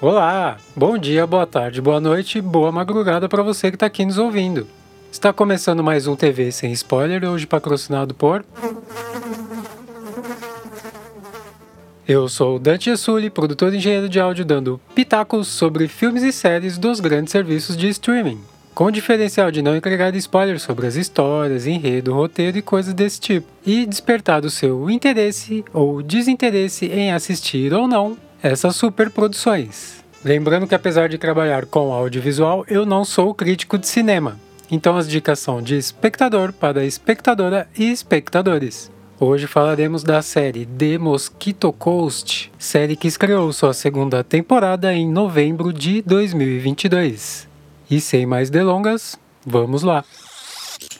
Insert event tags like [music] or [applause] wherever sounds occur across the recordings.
Olá, bom dia, boa tarde, boa noite, boa madrugada para você que está aqui nos ouvindo. Está começando mais um TV sem spoiler, hoje patrocinado por. Eu sou o Dante Sully, produtor e engenheiro de áudio, dando pitacos sobre filmes e séries dos grandes serviços de streaming com o diferencial de não entregar spoilers sobre as histórias, enredo, roteiro e coisas desse tipo, e despertar o seu interesse ou desinteresse em assistir ou não essas superproduções. Lembrando que apesar de trabalhar com audiovisual, eu não sou crítico de cinema, então as dicas são de espectador para espectadora e espectadores. Hoje falaremos da série The Mosquito Coast, série que estreou sua segunda temporada em novembro de 2022. E sem mais delongas, vamos lá!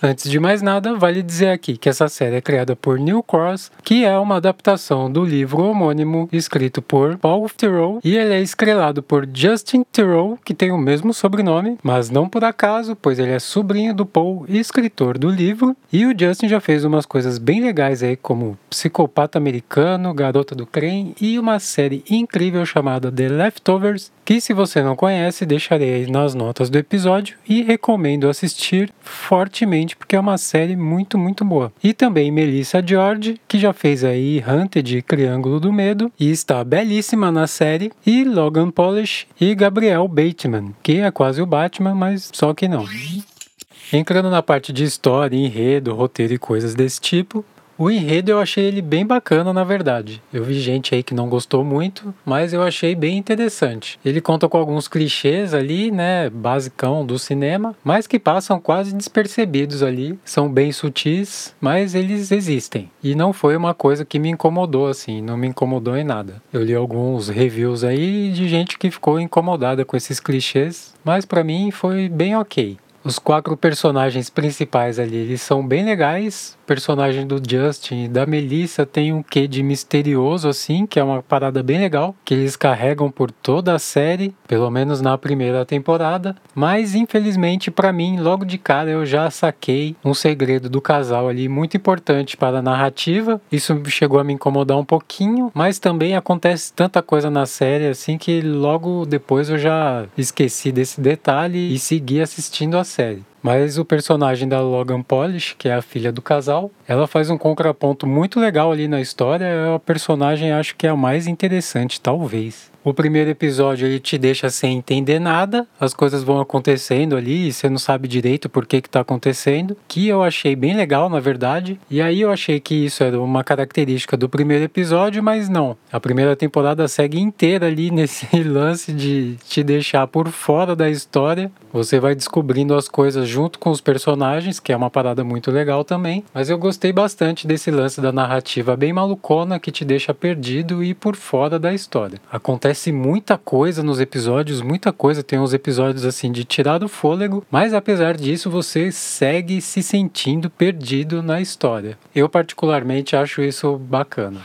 Antes de mais nada, vale dizer aqui que essa série é criada por Neil Cross, que é uma adaptação do livro homônimo escrito por Paul Theroux, e ele é estrelado por Justin Theroux, que tem o mesmo sobrenome, mas não por acaso, pois ele é sobrinho do Paul e escritor do livro, e o Justin já fez umas coisas bem legais aí, como Psicopata Americano, Garota do Crem e uma série incrível chamada The Leftovers, que se você não conhece, deixarei aí nas notas do episódio e recomendo assistir fortemente porque é uma série muito, muito boa. E também Melissa George, que já fez aí Hunted Triângulo do Medo e está belíssima na série, e Logan Polish e Gabriel Bateman, que é quase o Batman, mas só que não. Entrando na parte de história, enredo, roteiro e coisas desse tipo, o enredo eu achei ele bem bacana, na verdade. Eu vi gente aí que não gostou muito, mas eu achei bem interessante. Ele conta com alguns clichês ali, né, basicão do cinema, mas que passam quase despercebidos ali. São bem sutis, mas eles existem. E não foi uma coisa que me incomodou assim, não me incomodou em nada. Eu li alguns reviews aí de gente que ficou incomodada com esses clichês, mas para mim foi bem ok. Os quatro personagens principais ali, eles são bem legais, personagem do Justin e da Melissa tem um quê de misterioso, assim, que é uma parada bem legal, que eles carregam por toda a série, pelo menos na primeira temporada. Mas, infelizmente, para mim, logo de cara eu já saquei um segredo do casal ali muito importante para a narrativa. Isso chegou a me incomodar um pouquinho, mas também acontece tanta coisa na série, assim, que logo depois eu já esqueci desse detalhe e segui assistindo a série. Mas o personagem da Logan Polish, que é a filha do casal, ela faz um contraponto muito legal ali na história. É a personagem, acho que é a mais interessante, talvez. O primeiro episódio ele te deixa sem entender nada, as coisas vão acontecendo ali e você não sabe direito por que que tá acontecendo, que eu achei bem legal na verdade. E aí eu achei que isso era uma característica do primeiro episódio, mas não. A primeira temporada segue inteira ali [laughs] nesse lance de te deixar por fora da história. Você vai descobrindo as coisas junto com os personagens, que é uma parada muito legal também. Mas eu gostei bastante desse lance da narrativa bem malucona que te deixa perdido e por fora da história. Acontece muita coisa nos episódios, muita coisa. Tem uns episódios assim de tirar do fôlego, mas apesar disso você segue se sentindo perdido na história. Eu particularmente acho isso bacana.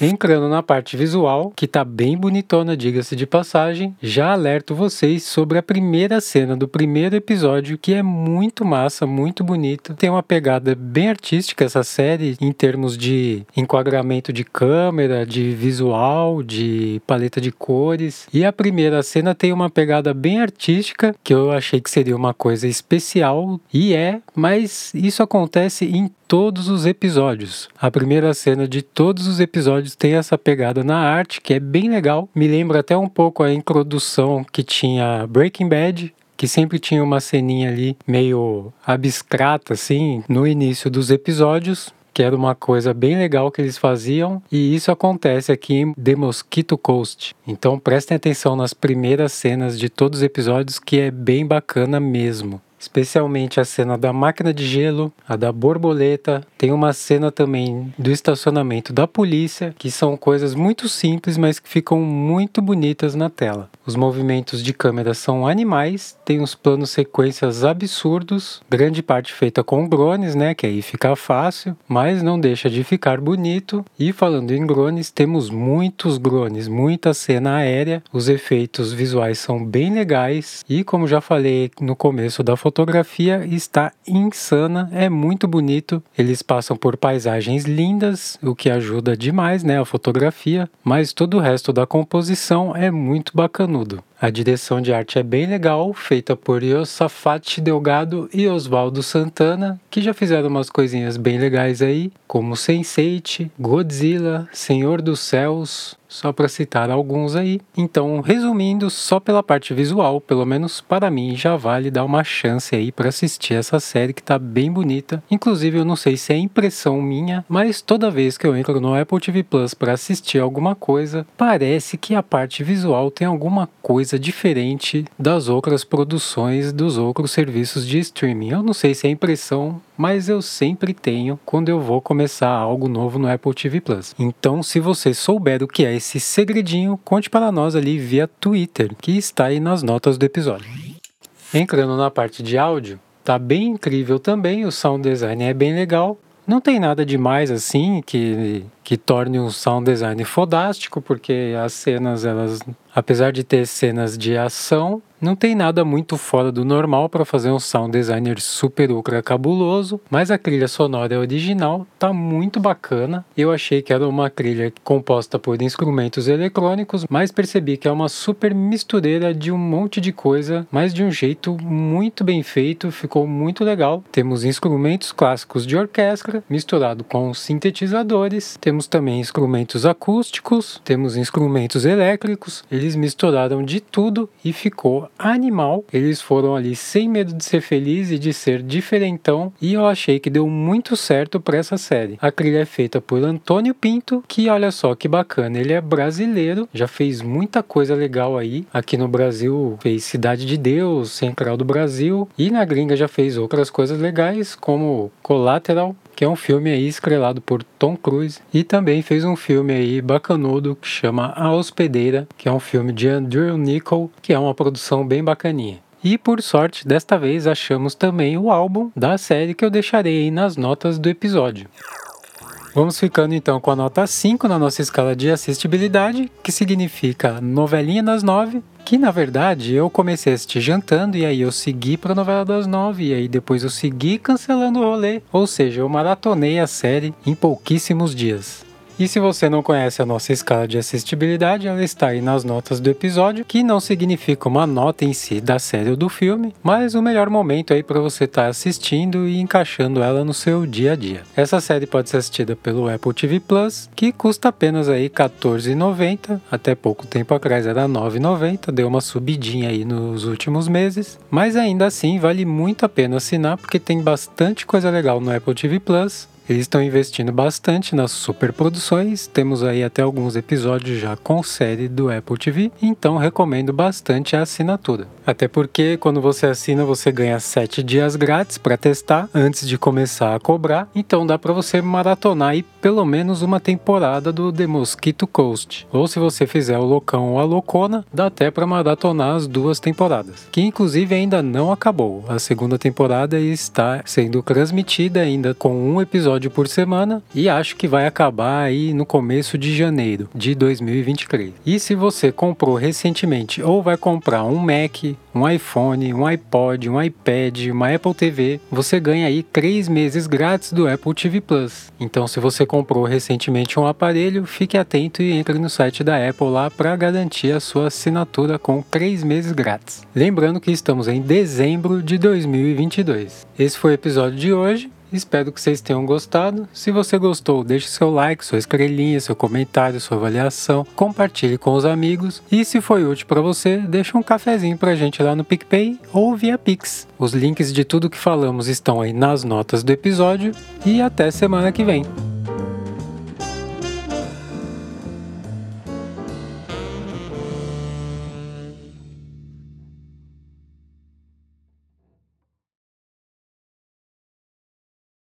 Entrando na parte visual, que tá bem bonitona, diga-se de passagem, já alerto vocês sobre a primeira cena do primeiro episódio, que é muito massa, muito bonita. Tem uma pegada bem artística essa série, em termos de enquadramento de câmera, de visual, de paleta de cores. E a primeira cena tem uma pegada bem artística, que eu achei que seria uma coisa especial, e é, mas isso acontece em todos os episódios. A primeira cena de todos os episódios tem essa pegada na arte que é bem legal. Me lembra até um pouco a introdução que tinha Breaking Bad, que sempre tinha uma ceninha ali meio abstrata assim no início dos episódios, que era uma coisa bem legal que eles faziam, e isso acontece aqui em The Mosquito Coast. Então prestem atenção nas primeiras cenas de todos os episódios, que é bem bacana mesmo especialmente a cena da máquina de gelo, a da borboleta, tem uma cena também do estacionamento da polícia, que são coisas muito simples, mas que ficam muito bonitas na tela. Os movimentos de câmera são animais, tem uns planos sequências absurdos, grande parte feita com drones, né, que aí fica fácil, mas não deixa de ficar bonito. E falando em drones, temos muitos drones, muita cena aérea, os efeitos visuais são bem legais e como já falei no começo da fotografia, está insana, é muito bonito. Eles passam por paisagens lindas, o que ajuda demais, né, a fotografia, mas todo o resto da composição é muito bacana a direção de arte é bem legal, feita por Yosafat Delgado e Oswaldo Santana, que já fizeram umas coisinhas bem legais aí, como Sense8, Godzilla, Senhor dos Céus, só para citar alguns aí. Então, resumindo, só pela parte visual, pelo menos para mim, já vale dar uma chance aí para assistir essa série que tá bem bonita. Inclusive, eu não sei se é impressão minha, mas toda vez que eu entro no Apple TV Plus para assistir alguma coisa, parece que a parte visual tem alguma coisa diferente das outras produções dos outros serviços de streaming. Eu não sei se é impressão, mas eu sempre tenho quando eu vou começar algo novo no Apple TV Plus. Então, se você souber o que é esse segredinho, conte para nós ali via Twitter, que está aí nas notas do episódio. Entrando na parte de áudio, tá bem incrível também, o sound design é bem legal. Não tem nada demais assim que, que torne um sound design fodástico, porque as cenas, elas, apesar de ter cenas de ação, não tem nada muito fora do normal para fazer um sound designer super ultra cabuloso, mas a trilha sonora original, tá muito bacana. Eu achei que era uma trilha composta por instrumentos eletrônicos, mas percebi que é uma super mistureira de um monte de coisa, mas de um jeito muito bem feito, ficou muito legal. Temos instrumentos clássicos de orquestra misturado com sintetizadores, temos também instrumentos acústicos, temos instrumentos elétricos, eles misturaram de tudo e ficou animal. Eles foram ali sem medo de ser feliz e de ser diferentão, e eu achei que deu muito certo para essa série. A trilha é feita por Antônio Pinto, que olha só que bacana, ele é brasileiro, já fez muita coisa legal aí. Aqui no Brasil fez Cidade de Deus, Central do Brasil, e na gringa já fez outras coisas legais, como Collateral, que é um filme aí estrelado por Tom Cruise e também fez um filme aí bacanudo que chama A Hospedeira, que é um filme de Andrew Nichol, que é uma produção bem bacaninha. E por sorte, desta vez achamos também o álbum da série que eu deixarei aí nas notas do episódio. Vamos ficando então com a nota 5 na nossa escala de assistibilidade, que significa novelinha das 9, que na verdade eu comecei a assistir jantando e aí eu segui pra novela das nove e aí depois eu segui cancelando o rolê. Ou seja, eu maratonei a série em pouquíssimos dias. E se você não conhece a nossa escala de assistibilidade, ela está aí nas notas do episódio, que não significa uma nota em si da série ou do filme, mas o melhor momento aí para você estar tá assistindo e encaixando ela no seu dia a dia. Essa série pode ser assistida pelo Apple TV Plus, que custa apenas aí R$14,90, até pouco tempo atrás era R$9,90, deu uma subidinha aí nos últimos meses, mas ainda assim vale muito a pena assinar porque tem bastante coisa legal no Apple TV Plus eles estão investindo bastante nas superproduções, temos aí até alguns episódios já com série do Apple TV, então recomendo bastante a assinatura. Até porque quando você assina você ganha 7 dias grátis para testar antes de começar a cobrar, então dá para você maratonar aí pelo menos uma temporada do The Mosquito Coast. Ou se você fizer o Locão ou a Locona, dá até para maratonar as duas temporadas, que inclusive ainda não acabou. A segunda temporada está sendo transmitida ainda com um episódio episódio por semana e acho que vai acabar aí no começo de janeiro de 2023. E se você comprou recentemente ou vai comprar um Mac, um iPhone, um iPod, um iPad, uma Apple TV, você ganha aí 3 meses grátis do Apple TV Plus. Então se você comprou recentemente um aparelho, fique atento e entre no site da Apple lá para garantir a sua assinatura com 3 meses grátis. Lembrando que estamos em dezembro de 2022. Esse foi o episódio de hoje. Espero que vocês tenham gostado. Se você gostou, deixe seu like, sua estrelinha, seu comentário, sua avaliação, compartilhe com os amigos e se foi útil para você, deixe um cafezinho pra gente lá no PicPay ou via Pix. Os links de tudo que falamos estão aí nas notas do episódio e até semana que vem.